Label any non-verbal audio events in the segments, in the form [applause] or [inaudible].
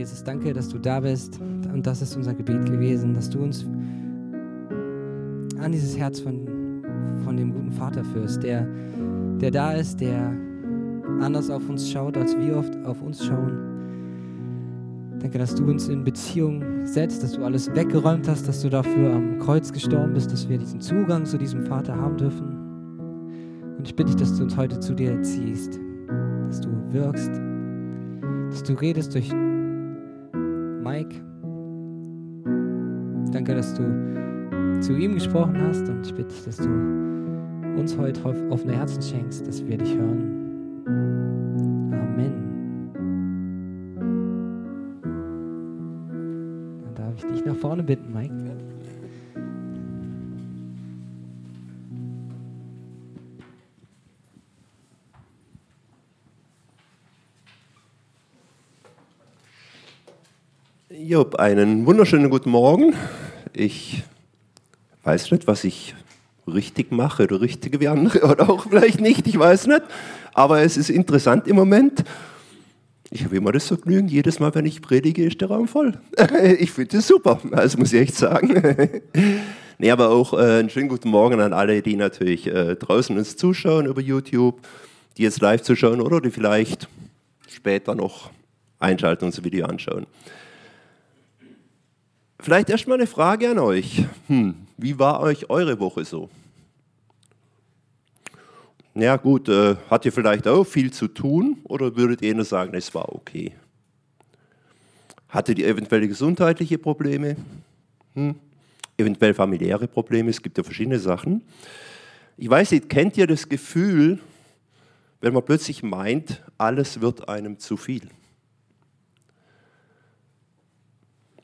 Jesus, danke, dass du da bist. Und das ist unser Gebet gewesen, dass du uns an dieses Herz von, von dem guten Vater führst, der, der da ist, der anders auf uns schaut, als wir oft auf uns schauen. Danke, dass du uns in Beziehung setzt, dass du alles weggeräumt hast, dass du dafür am Kreuz gestorben bist, dass wir diesen Zugang zu diesem Vater haben dürfen. Und ich bitte dich, dass du uns heute zu dir ziehst, dass du wirkst, dass du redest durch Mike. Danke, dass du zu ihm gesprochen hast und ich bitte dass du uns heute offene Herzen schenkst, dass wir dich hören. Amen. Dann darf ich dich nach vorne bitten, Mike. Job, einen wunderschönen guten Morgen. Ich weiß nicht, was ich richtig mache oder richtige wie andere [laughs] oder auch vielleicht nicht, ich weiß nicht. Aber es ist interessant im Moment. Ich habe immer das Vergnügen, jedes Mal, wenn ich predige, ist der Raum voll. [laughs] Ich finde das super, also muss ich echt sagen. [laughs] Nee, aber auch äh, einen schönen guten Morgen an alle, die natürlich äh, draußen uns zuschauen über YouTube, die jetzt live zuschauen oder die vielleicht später noch einschalten und das Video anschauen. Vielleicht erstmal eine Frage an euch. Hm, wie war euch eure Woche so? Ja gut, äh, hat ihr vielleicht auch viel zu tun oder würdet ihr nur sagen, es war okay? Hattet ihr eventuell gesundheitliche Probleme? Hm? Eventuell familiäre Probleme? Es gibt ja verschiedene Sachen. Ich weiß nicht, kennt ihr das Gefühl, wenn man plötzlich meint, alles wird einem zu viel?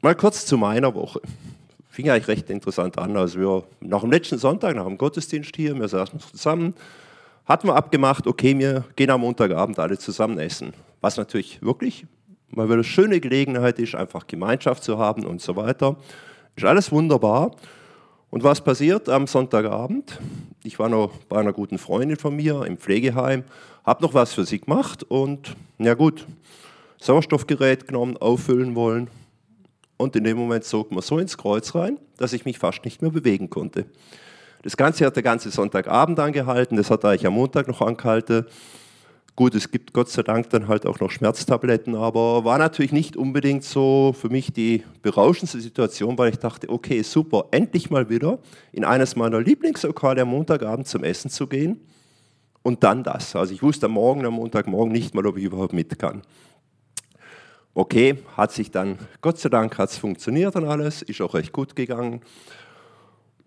Mal kurz zu meiner Woche. Fing eigentlich recht interessant an. Also wir nach dem letzten Sonntag, nach dem Gottesdienst hier, wir saßen zusammen, hatten wir abgemacht, okay, wir gehen am Montagabend alle zusammen essen. Was natürlich wirklich mal wieder eine schöne Gelegenheit ist, einfach Gemeinschaft zu haben und so weiter. Ist alles wunderbar. Und was passiert am Sonntagabend? Ich war noch bei einer guten Freundin von mir im Pflegeheim, habe noch was für sie gemacht und, ja gut, Sauerstoffgerät genommen, auffüllen wollen und in dem Moment zog man so ins Kreuz rein, dass ich mich fast nicht mehr bewegen konnte. Das Ganze hat der ganze Sonntagabend angehalten, das hat eigentlich am Montag noch angehalten. Gut, es gibt Gott sei Dank dann halt auch noch Schmerztabletten, aber war natürlich nicht unbedingt so für mich die berauschendste Situation, weil ich dachte, okay, super, endlich mal wieder in eines meiner Lieblingslokale am Montagabend zum Essen zu gehen und dann das. Also ich wusste am Morgen, am Montagmorgen nicht mal, ob ich überhaupt mit kann. Okay, hat sich dann, Gott sei Dank hat es funktioniert und alles, ist auch recht gut gegangen.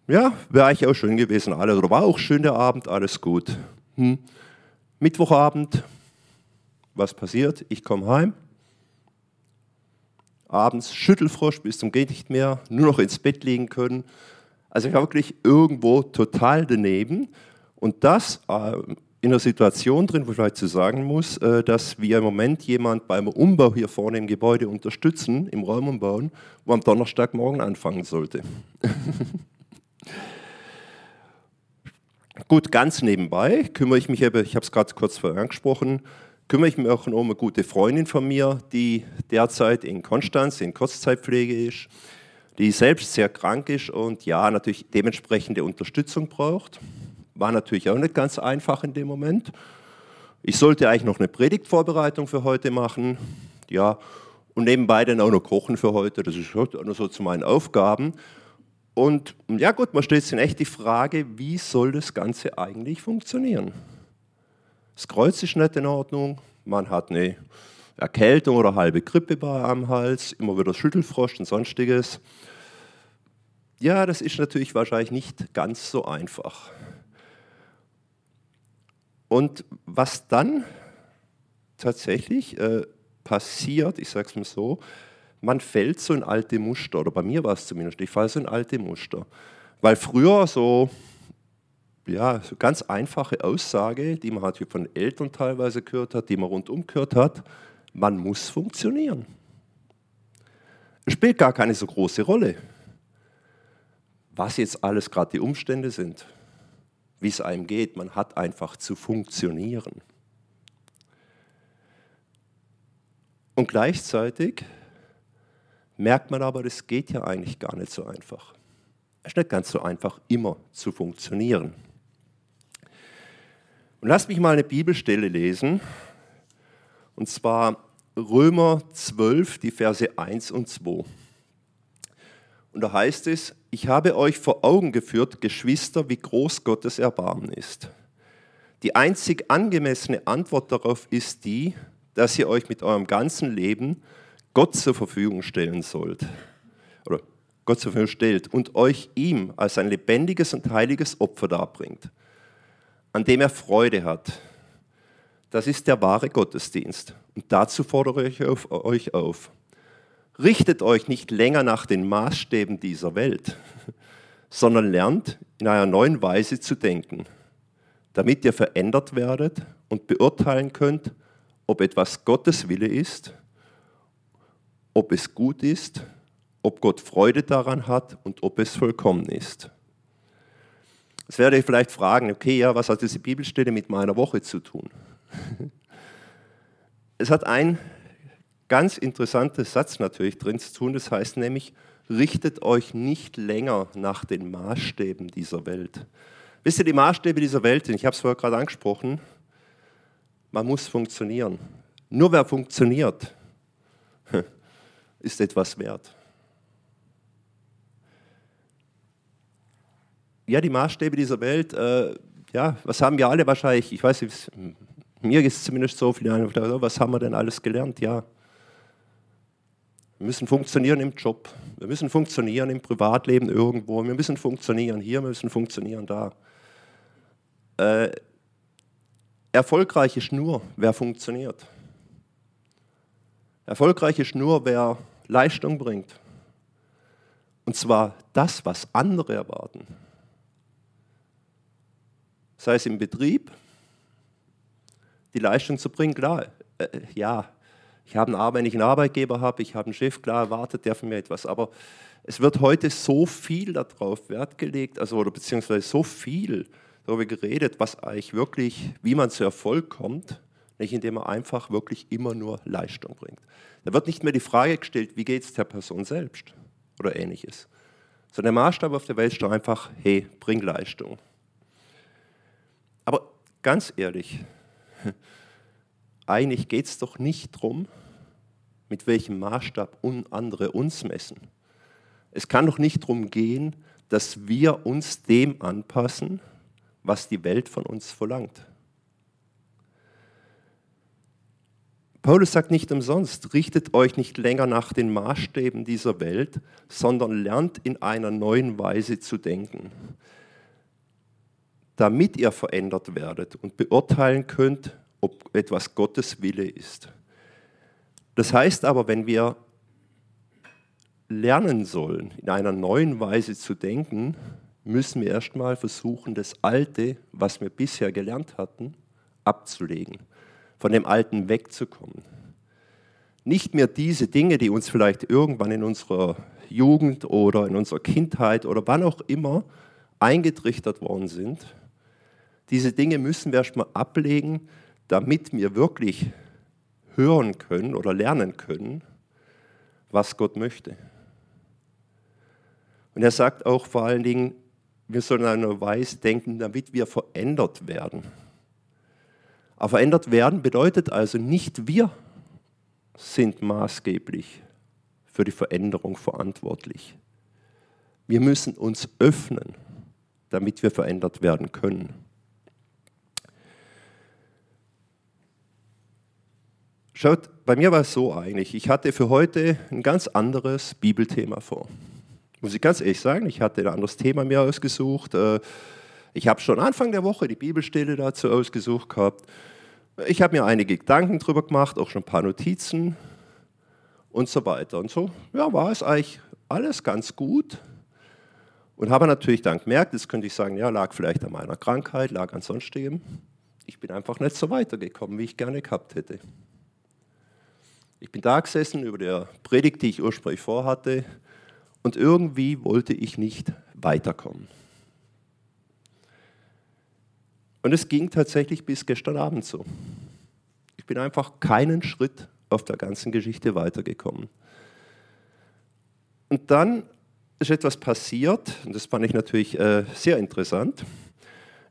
Ja, wäre eigentlich auch schön gewesen, alles, oder war auch schön der Abend, alles gut. Hm. Mittwochabend, was passiert? Ich komme heim, abends Schüttelfrosch bis zum geht nicht mehr, nur noch ins Bett liegen können. Also ich war wirklich irgendwo total daneben. Und das äh, in einer Situation drin, wo ich vielleicht zu sagen muss, äh, dass wir im Moment jemand beim Umbau hier vorne im Gebäude unterstützen, im Räumumbauen, wo am Donnerstagmorgen anfangen sollte. [laughs] Gut, ganz nebenbei kümmere ich mich, ich habe es gerade kurz vorher angesprochen, kümmere ich mich auch um eine gute Freundin von mir, die derzeit in Konstanz in Kurzzeitpflege ist, die selbst sehr krank ist und ja, natürlich dementsprechende Unterstützung braucht. War natürlich auch nicht ganz einfach in dem Moment. Ich sollte eigentlich noch eine Predigtvorbereitung für heute machen. Ja, und nebenbei dann auch noch kochen für heute. Das ist auch noch so zu meinen Aufgaben. Und ja gut, man stellt sich echt die Frage, wie soll das Ganze eigentlich funktionieren? Das Kreuz ist nicht in Ordnung, man hat eine Erkältung oder halbe Grippe am Hals, immer wieder Schüttelfrost und sonstiges. Ja, das ist natürlich wahrscheinlich nicht ganz so einfach. Und was dann tatsächlich äh, passiert, ich sage es mal so, man fällt so in alte Muster, oder bei mir war es zumindest, ich falle so in alte Muster. Weil früher so, ja, so ganz einfache Aussage, die man halt von Eltern teilweise gehört hat, die man rundum gehört hat, man muss funktionieren. Es spielt gar keine so große Rolle, was jetzt alles gerade die Umstände sind wie es einem geht. Man hat einfach zu funktionieren. Und gleichzeitig merkt man aber, das geht ja eigentlich gar nicht so einfach. Es ist nicht ganz so einfach, immer zu funktionieren. Und lasst mich mal eine Bibelstelle lesen, und zwar Römer 12, die Verse 1 und 2. Und da heißt es, ich habe euch vor Augen geführt, Geschwister, wie groß Gottes Erbarmen ist. Die einzig angemessene Antwort darauf ist die, dass ihr euch mit eurem ganzen Leben Gott zur Verfügung stellen sollt. Oder Gott zur Verfügung stellt und euch ihm als ein lebendiges und heiliges Opfer darbringt, an dem er Freude hat. Das ist der wahre Gottesdienst. Und dazu fordere ich euch auf. Richtet euch nicht länger nach den Maßstäben dieser Welt, [laughs] sondern lernt in einer neuen Weise zu denken, damit ihr verändert werdet und beurteilen könnt, ob etwas Gottes Wille ist ob es gut ist, ob Gott Freude daran hat und ob es vollkommen ist. Jetzt werde ich vielleicht fragen, okay, ja, was hat diese Bibelstelle mit meiner Woche zu tun? [laughs] es hat ein ganz interessanter Satz natürlich drin zu tun, das heißt nämlich, richtet euch nicht länger nach den Maßstäben dieser Welt. Wisst ihr, die Maßstäbe dieser Welt, ich habe es vorher gerade angesprochen, man muss funktionieren. Nur wer funktioniert, [laughs] ist etwas wert. Ja, die Maßstäbe dieser Welt, äh, ja, was haben wir alle wahrscheinlich, ich weiß nicht, mir ist es zumindest so, viele, was haben wir denn alles gelernt? Ja, wir müssen funktionieren im Job, wir müssen funktionieren im Privatleben irgendwo, wir müssen funktionieren hier, wir müssen funktionieren da. Äh, erfolgreich ist nur, wer funktioniert. Erfolgreich ist nur, wer Leistung bringt. Und zwar das, was andere erwarten. Sei es im Betrieb, die Leistung zu bringen, klar, äh, ja, ich habe einen, wenn ich einen Arbeitgeber habe, ich habe einen Chef, klar erwartet der von mir etwas, aber es wird heute so viel darauf Wert gelegt, also oder beziehungsweise so viel darüber geredet, was eigentlich wirklich, wie man zu Erfolg kommt, nicht indem man einfach wirklich immer nur Leistung bringt. Da wird nicht mehr die Frage gestellt, wie geht es der Person selbst oder ähnliches, sondern der Maßstab auf der Welt ist einfach, hey, bring Leistung. Aber ganz ehrlich, eigentlich geht es doch nicht darum, mit welchem Maßstab andere uns messen. Es kann doch nicht darum gehen, dass wir uns dem anpassen, was die Welt von uns verlangt. Paulus sagt nicht umsonst, richtet euch nicht länger nach den Maßstäben dieser Welt, sondern lernt in einer neuen Weise zu denken, damit ihr verändert werdet und beurteilen könnt, ob etwas Gottes Wille ist. Das heißt aber, wenn wir lernen sollen, in einer neuen Weise zu denken, müssen wir erstmal versuchen, das Alte, was wir bisher gelernt hatten, abzulegen von dem Alten wegzukommen. Nicht mehr diese Dinge, die uns vielleicht irgendwann in unserer Jugend oder in unserer Kindheit oder wann auch immer eingetrichtert worden sind. Diese Dinge müssen wir erstmal ablegen, damit wir wirklich hören können oder lernen können, was Gott möchte. Und er sagt auch vor allen Dingen, wir sollen in einer Weise denken, damit wir verändert werden. Aber verändert werden bedeutet also nicht wir sind maßgeblich für die Veränderung verantwortlich. Wir müssen uns öffnen, damit wir verändert werden können. Schaut, bei mir war es so eigentlich, ich hatte für heute ein ganz anderes Bibelthema vor. Muss ich ganz ehrlich sagen, ich hatte ein anderes Thema mir ausgesucht. Äh, ich habe schon Anfang der Woche die Bibelstelle dazu ausgesucht gehabt. Ich habe mir einige Gedanken darüber gemacht, auch schon ein paar Notizen und so weiter. Und so ja, war es eigentlich alles ganz gut. Und habe natürlich dann gemerkt, jetzt könnte ich sagen, ja, lag vielleicht an meiner Krankheit, lag an sonstigem. Ich bin einfach nicht so weitergekommen, wie ich gerne gehabt hätte. Ich bin da gesessen über der Predigt, die ich ursprünglich vorhatte, und irgendwie wollte ich nicht weiterkommen. Und es ging tatsächlich bis gestern Abend so. Ich bin einfach keinen Schritt auf der ganzen Geschichte weitergekommen. Und dann ist etwas passiert, und das fand ich natürlich äh, sehr interessant.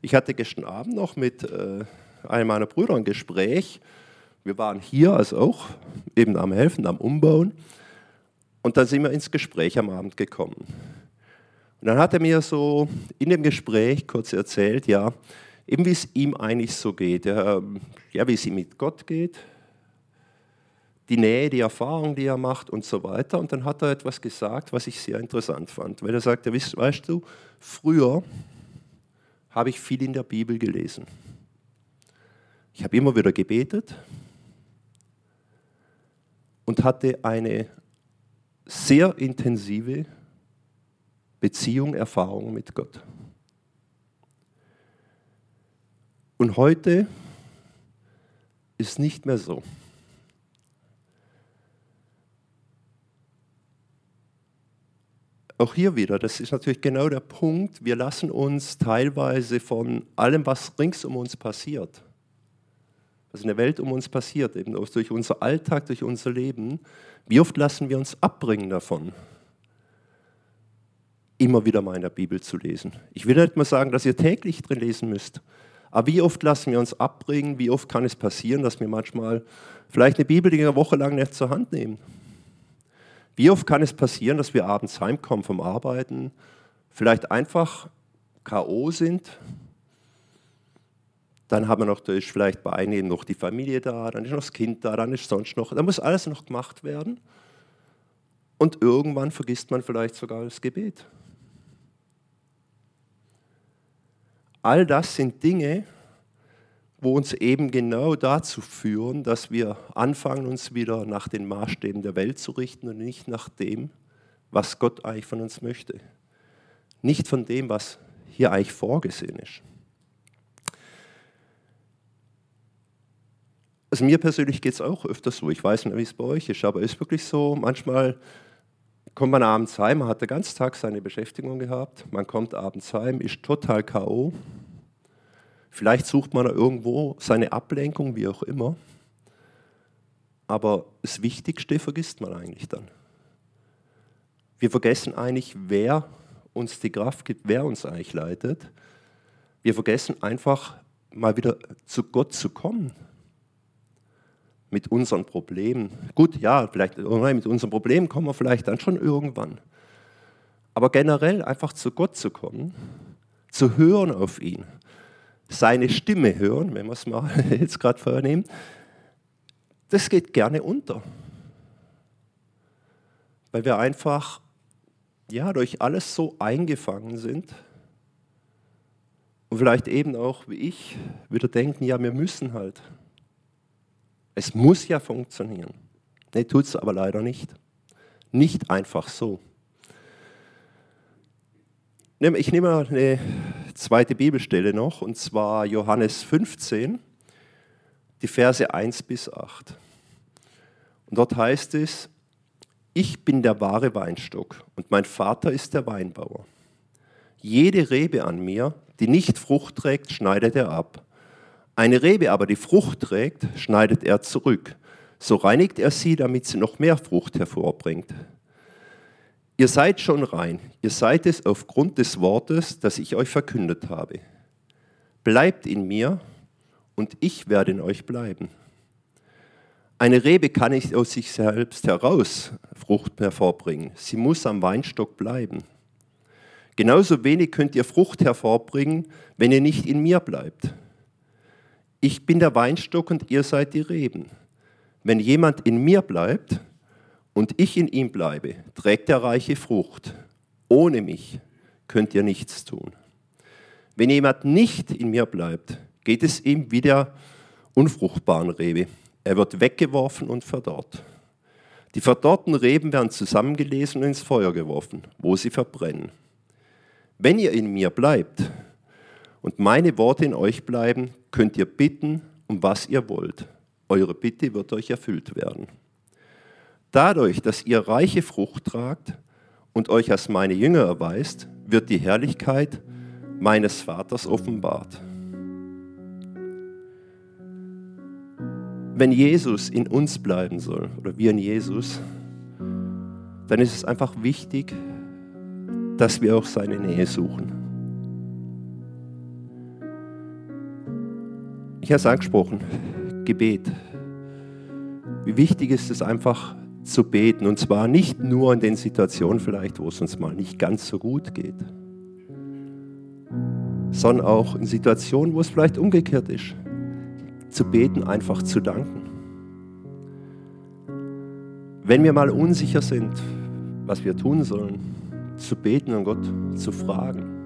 Ich hatte gestern Abend noch mit äh, einem meiner Brüder ein Gespräch. Wir waren hier, also auch eben am Helfen, am Umbauen. Und dann sind wir ins Gespräch am Abend gekommen. Und dann hat er mir so in dem Gespräch kurz erzählt, ja, eben wie es ihm eigentlich so geht, ja, wie es ihm mit Gott geht, die Nähe, die Erfahrung, die er macht und so weiter. Und dann hat er etwas gesagt, was ich sehr interessant fand, weil er sagte, weißt du, früher habe ich viel in der Bibel gelesen. Ich habe immer wieder gebetet und hatte eine sehr intensive Beziehung, Erfahrung mit Gott. Und heute ist nicht mehr so. Auch hier wieder, das ist natürlich genau der Punkt, wir lassen uns teilweise von allem, was rings um uns passiert, was in der Welt um uns passiert, eben durch unser Alltag, durch unser Leben, wie oft lassen wir uns abbringen davon, immer wieder mal in der Bibel zu lesen. Ich will nicht mal sagen, dass ihr täglich drin lesen müsst, aber wie oft lassen wir uns abbringen, wie oft kann es passieren, dass wir manchmal vielleicht eine Bibel die eine Woche lang nicht zur Hand nehmen wie oft kann es passieren, dass wir abends heimkommen vom Arbeiten, vielleicht einfach K.O. sind? Dann haben wir noch, da ist vielleicht bei einigen noch die Familie da, dann ist noch das Kind da, dann ist sonst noch, da muss alles noch gemacht werden. Und irgendwann vergisst man vielleicht sogar das Gebet. All das sind Dinge, wo uns eben genau dazu führen, dass wir anfangen, uns wieder nach den Maßstäben der Welt zu richten und nicht nach dem, was Gott eigentlich von uns möchte. Nicht von dem, was hier eigentlich vorgesehen ist. Also mir persönlich geht es auch öfters so. Ich weiß nicht, wie es bei euch ist, aber es ist wirklich so, manchmal kommt man abends heim, man hat den ganzen Tag seine Beschäftigung gehabt, man kommt abends heim, ist total K.O., Vielleicht sucht man irgendwo seine Ablenkung, wie auch immer. Aber das Wichtigste vergisst man eigentlich dann. Wir vergessen eigentlich, wer uns die Kraft gibt, wer uns eigentlich leitet. Wir vergessen einfach mal wieder zu Gott zu kommen. Mit unseren Problemen. Gut, ja, vielleicht mit unseren Problemen kommen wir vielleicht dann schon irgendwann. Aber generell einfach zu Gott zu kommen, zu hören auf ihn, seine Stimme hören, wenn wir es mal [laughs] jetzt gerade vornehmen, das geht gerne unter. Weil wir einfach ja, durch alles so eingefangen sind und vielleicht eben auch wie ich wieder denken, ja, wir müssen halt. Es muss ja funktionieren. Ne, tut es aber leider nicht. Nicht einfach so. Ich nehme eine zweite Bibelstelle noch, und zwar Johannes 15, die Verse 1 bis 8. Und dort heißt es, ich bin der wahre Weinstock und mein Vater ist der Weinbauer. Jede Rebe an mir, die nicht Frucht trägt, schneidet er ab. Eine Rebe aber, die Frucht trägt, schneidet er zurück. So reinigt er sie, damit sie noch mehr Frucht hervorbringt. Ihr seid schon rein, ihr seid es aufgrund des Wortes, das ich euch verkündet habe. Bleibt in mir und ich werde in euch bleiben. Eine Rebe kann nicht aus sich selbst heraus Frucht hervorbringen. Sie muss am Weinstock bleiben. Genauso wenig könnt ihr Frucht hervorbringen, wenn ihr nicht in mir bleibt. Ich bin der Weinstock und ihr seid die Reben. Wenn jemand in mir bleibt und ich in ihm bleibe, trägt er reiche Frucht. Ohne mich könnt ihr nichts tun. Wenn jemand nicht in mir bleibt, geht es ihm wie der unfruchtbaren Rebe. Er wird weggeworfen und verdorrt. Die verdorrten Reben werden zusammengelesen und ins Feuer geworfen, wo sie verbrennen. Wenn ihr in mir bleibt und meine Worte in euch bleiben, könnt ihr bitten, um was ihr wollt. Eure Bitte wird euch erfüllt werden. Dadurch, dass ihr reiche Frucht tragt und euch als meine Jünger erweist, wird die Herrlichkeit meines Vaters offenbart. Wenn Jesus in uns bleiben soll, oder wir in Jesus, dann ist es einfach wichtig, dass wir auch seine Nähe suchen. Ich habe es angesprochen, Gebet. Wie wichtig ist es einfach zu beten und zwar nicht nur in den Situationen vielleicht, wo es uns mal nicht ganz so gut geht, sondern auch in Situationen, wo es vielleicht umgekehrt ist. Zu beten, einfach zu danken. Wenn wir mal unsicher sind, was wir tun sollen, zu beten und Gott zu fragen.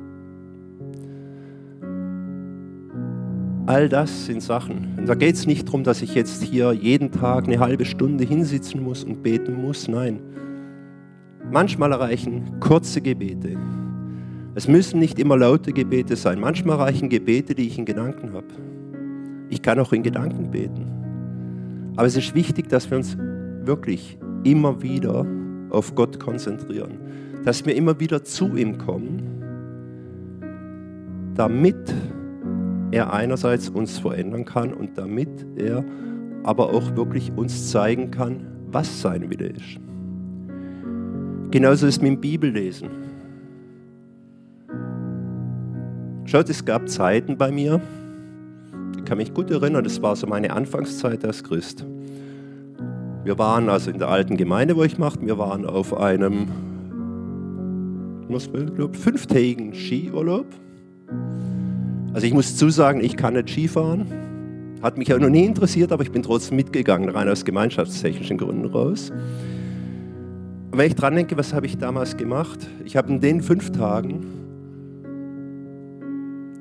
All das sind Sachen. Und da geht es nicht darum, dass ich jetzt hier jeden Tag eine halbe Stunde hinsitzen muss und beten muss. Nein. Manchmal erreichen kurze Gebete. Es müssen nicht immer laute Gebete sein. Manchmal reichen Gebete, die ich in Gedanken habe. Ich kann auch in Gedanken beten. Aber es ist wichtig, dass wir uns wirklich immer wieder auf Gott konzentrieren. Dass wir immer wieder zu ihm kommen, damit er einerseits uns verändern kann und damit er aber auch wirklich uns zeigen kann, was sein Wille ist. Genauso ist mit dem Bibellesen. Schaut, es gab Zeiten bei mir, ich kann mich gut erinnern, das war so meine Anfangszeit als Christ. Wir waren also in der alten Gemeinde, wo ich machte, wir waren auf einem ich glaube, fünftägigen Skiurlaub. Also ich muss zusagen, ich kann nicht Skifahren. Hat mich auch noch nie interessiert, aber ich bin trotzdem mitgegangen, rein aus gemeinschaftstechnischen Gründen raus. Und wenn ich dran denke, was habe ich damals gemacht? Ich habe in den fünf Tagen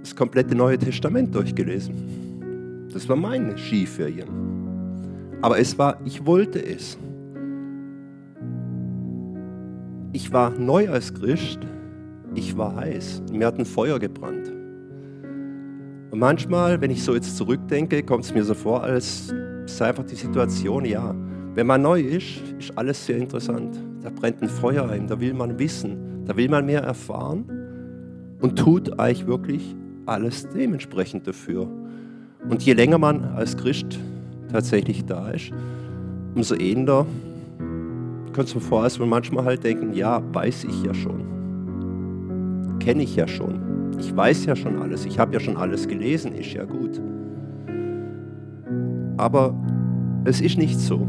das komplette Neue Testament durchgelesen. Das war meine Skiferien. Aber es war, ich wollte es. Ich war neu als Christ, ich war heiß. Mir hat ein Feuer gebrannt. Manchmal, wenn ich so jetzt zurückdenke, kommt es mir so vor, als sei einfach die Situation, ja, wenn man neu ist, ist alles sehr interessant. Da brennt ein Feuer ein, da will man wissen, da will man mehr erfahren und tut eigentlich wirklich alles dementsprechend dafür. Und je länger man als Christ tatsächlich da ist, umso eher kommt es mir vor, als wir manchmal halt denken, ja, weiß ich ja schon. Kenne ich ja schon. Ich weiß ja schon alles. Ich habe ja schon alles gelesen, ist ja gut. Aber es ist nicht so.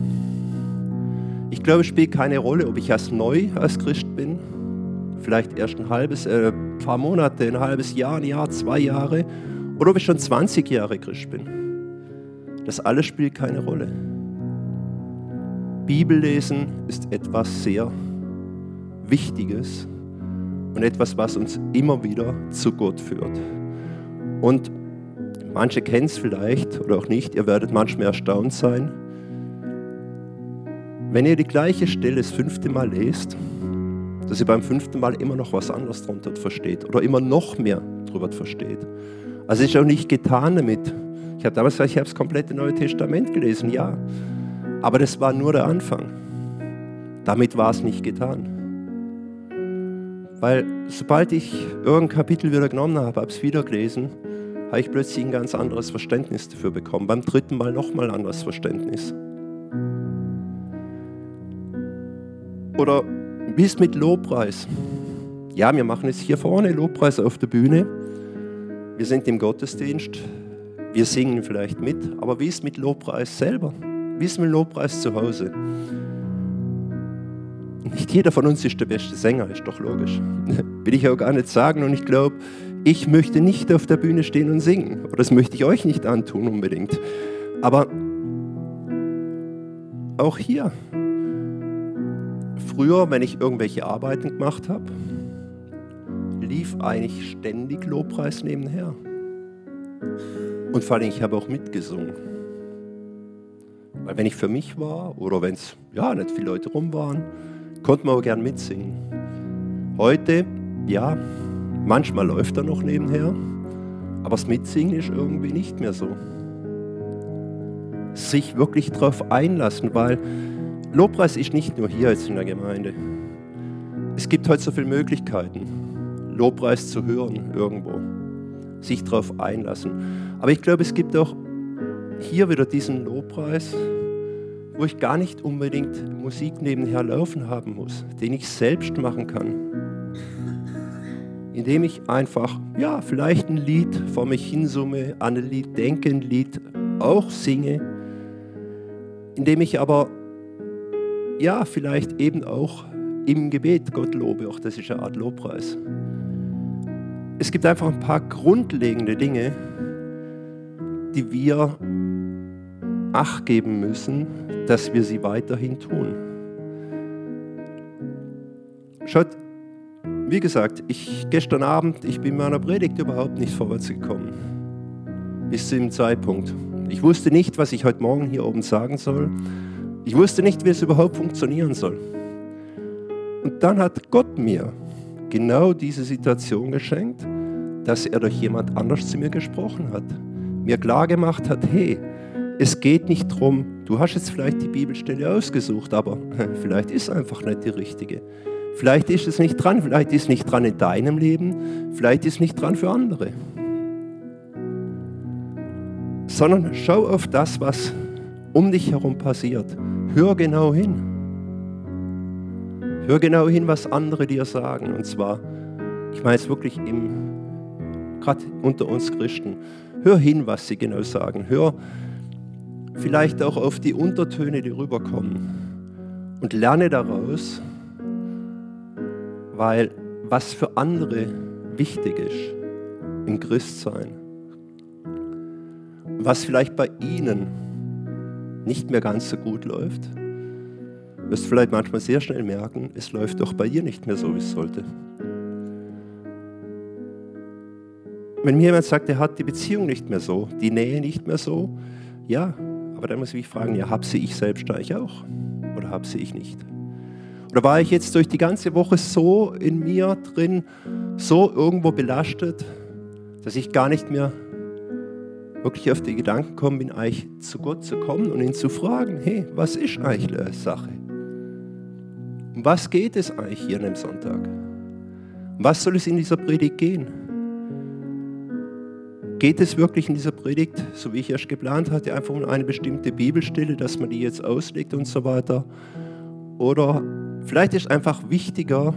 Ich glaube, es spielt keine Rolle, ob ich erst neu als Christ bin, vielleicht erst ein halbes, äh, paar Monate, ein halbes Jahr, ein Jahr, zwei Jahre, oder ob ich schon 20 Jahre Christ bin. Das alles spielt keine Rolle. Bibellesen ist etwas sehr Wichtiges und etwas, was uns immer wieder zu Gott führt. Und manche kennen es vielleicht oder auch nicht, ihr werdet manchmal erstaunt sein, wenn ihr die gleiche Stelle das fünfte Mal lest, dass ihr beim fünften Mal immer noch was anderes darunter versteht oder immer noch mehr darüber versteht. Also es ist auch nicht getan damit. Ich habe damals gesagt, ich habe das komplette Neue Testament gelesen, ja. Aber das war nur der Anfang. Damit war es nicht getan. Weil sobald ich irgendein Kapitel wieder genommen habe, habe es wieder gelesen, habe ich plötzlich ein ganz anderes Verständnis dafür bekommen. Beim dritten Mal nochmal ein anderes Verständnis. Oder wie ist mit Lobpreis? Ja, wir machen jetzt hier vorne Lobpreis auf der Bühne. Wir sind im Gottesdienst. Wir singen vielleicht mit. Aber wie ist mit Lobpreis selber? Wie ist mit Lobpreis zu Hause? Nicht jeder von uns ist der beste Sänger, ist doch logisch. [laughs] Will ich auch gar nicht sagen. Und ich glaube, ich möchte nicht auf der Bühne stehen und singen. Oder das möchte ich euch nicht antun unbedingt. Aber auch hier, früher, wenn ich irgendwelche Arbeiten gemacht habe, lief eigentlich ständig Lobpreis nebenher. Und vor allem, ich habe auch mitgesungen. Weil wenn ich für mich war oder wenn es ja nicht viele Leute rum waren, konnte man auch gern mitsingen. Heute, ja, manchmal läuft er noch nebenher, aber das Mitsingen ist irgendwie nicht mehr so. Sich wirklich darauf einlassen, weil Lobpreis ist nicht nur hier jetzt in der Gemeinde. Es gibt heute so viele Möglichkeiten, Lobpreis zu hören irgendwo, sich darauf einlassen. Aber ich glaube, es gibt auch hier wieder diesen Lobpreis, wo ich gar nicht unbedingt Musik nebenher laufen haben muss, den ich selbst machen kann. Indem ich einfach, ja, vielleicht ein Lied vor mich hinsumme, an ein Lied denke, ein Lied auch singe, indem ich aber, ja, vielleicht eben auch im Gebet Gott lobe, auch das ist eine Art Lobpreis. Es gibt einfach ein paar grundlegende Dinge, die wir Acht geben müssen, dass wir sie weiterhin tun. Schaut, wie gesagt, ich gestern Abend, ich bin in meiner Predigt überhaupt nicht vorwärts gekommen. Bis zu dem Zeitpunkt. Ich wusste nicht, was ich heute Morgen hier oben sagen soll. Ich wusste nicht, wie es überhaupt funktionieren soll. Und dann hat Gott mir genau diese Situation geschenkt, dass er durch jemand anders zu mir gesprochen hat. Mir klar gemacht hat, hey, es geht nicht darum, du hast jetzt vielleicht die Bibelstelle ausgesucht, aber [laughs] vielleicht ist einfach nicht die richtige. Vielleicht ist es nicht dran, vielleicht ist es nicht dran in deinem Leben, vielleicht ist es nicht dran für andere. Sondern schau auf das, was um dich herum passiert. Hör genau hin. Hör genau hin, was andere dir sagen. Und zwar, ich meine es wirklich gerade unter uns Christen. Hör hin, was sie genau sagen. Hör, vielleicht auch auf die Untertöne, die rüberkommen. Und lerne daraus, weil was für andere wichtig ist im Christsein, was vielleicht bei ihnen nicht mehr ganz so gut läuft, wirst vielleicht manchmal sehr schnell merken, es läuft doch bei dir nicht mehr so, wie es sollte. Wenn mir jemand sagt, er hat die Beziehung nicht mehr so, die Nähe nicht mehr so, ja, aber dann muss ich mich fragen, ja, habe sie ich selbst eigentlich auch? Oder habe sie ich nicht? Oder war ich jetzt durch die ganze Woche so in mir drin, so irgendwo belastet, dass ich gar nicht mehr wirklich auf die Gedanken kommen bin, eigentlich zu Gott zu kommen und ihn zu fragen, hey, was ist eigentlich die Sache? Um was geht es eigentlich hier an dem Sonntag? Um was soll es in dieser Predigt gehen? Geht es wirklich in dieser Predigt, so wie ich erst geplant hatte, einfach um eine bestimmte Bibelstelle, dass man die jetzt auslegt und so weiter? Oder vielleicht ist einfach wichtiger,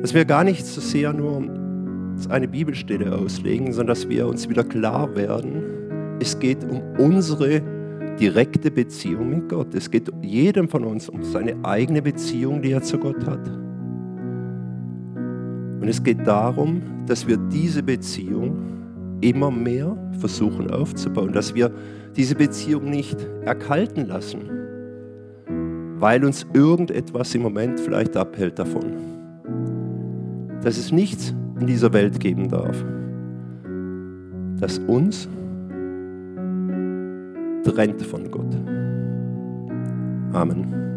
dass wir gar nicht so sehr nur eine Bibelstelle auslegen, sondern dass wir uns wieder klar werden, es geht um unsere direkte Beziehung mit Gott. Es geht jedem von uns um seine eigene Beziehung, die er zu Gott hat. Und es geht darum, dass wir diese Beziehung immer mehr versuchen aufzubauen, dass wir diese Beziehung nicht erkalten lassen, weil uns irgendetwas im Moment vielleicht abhält davon. Dass es nichts in dieser Welt geben darf, das uns trennt von Gott. Amen.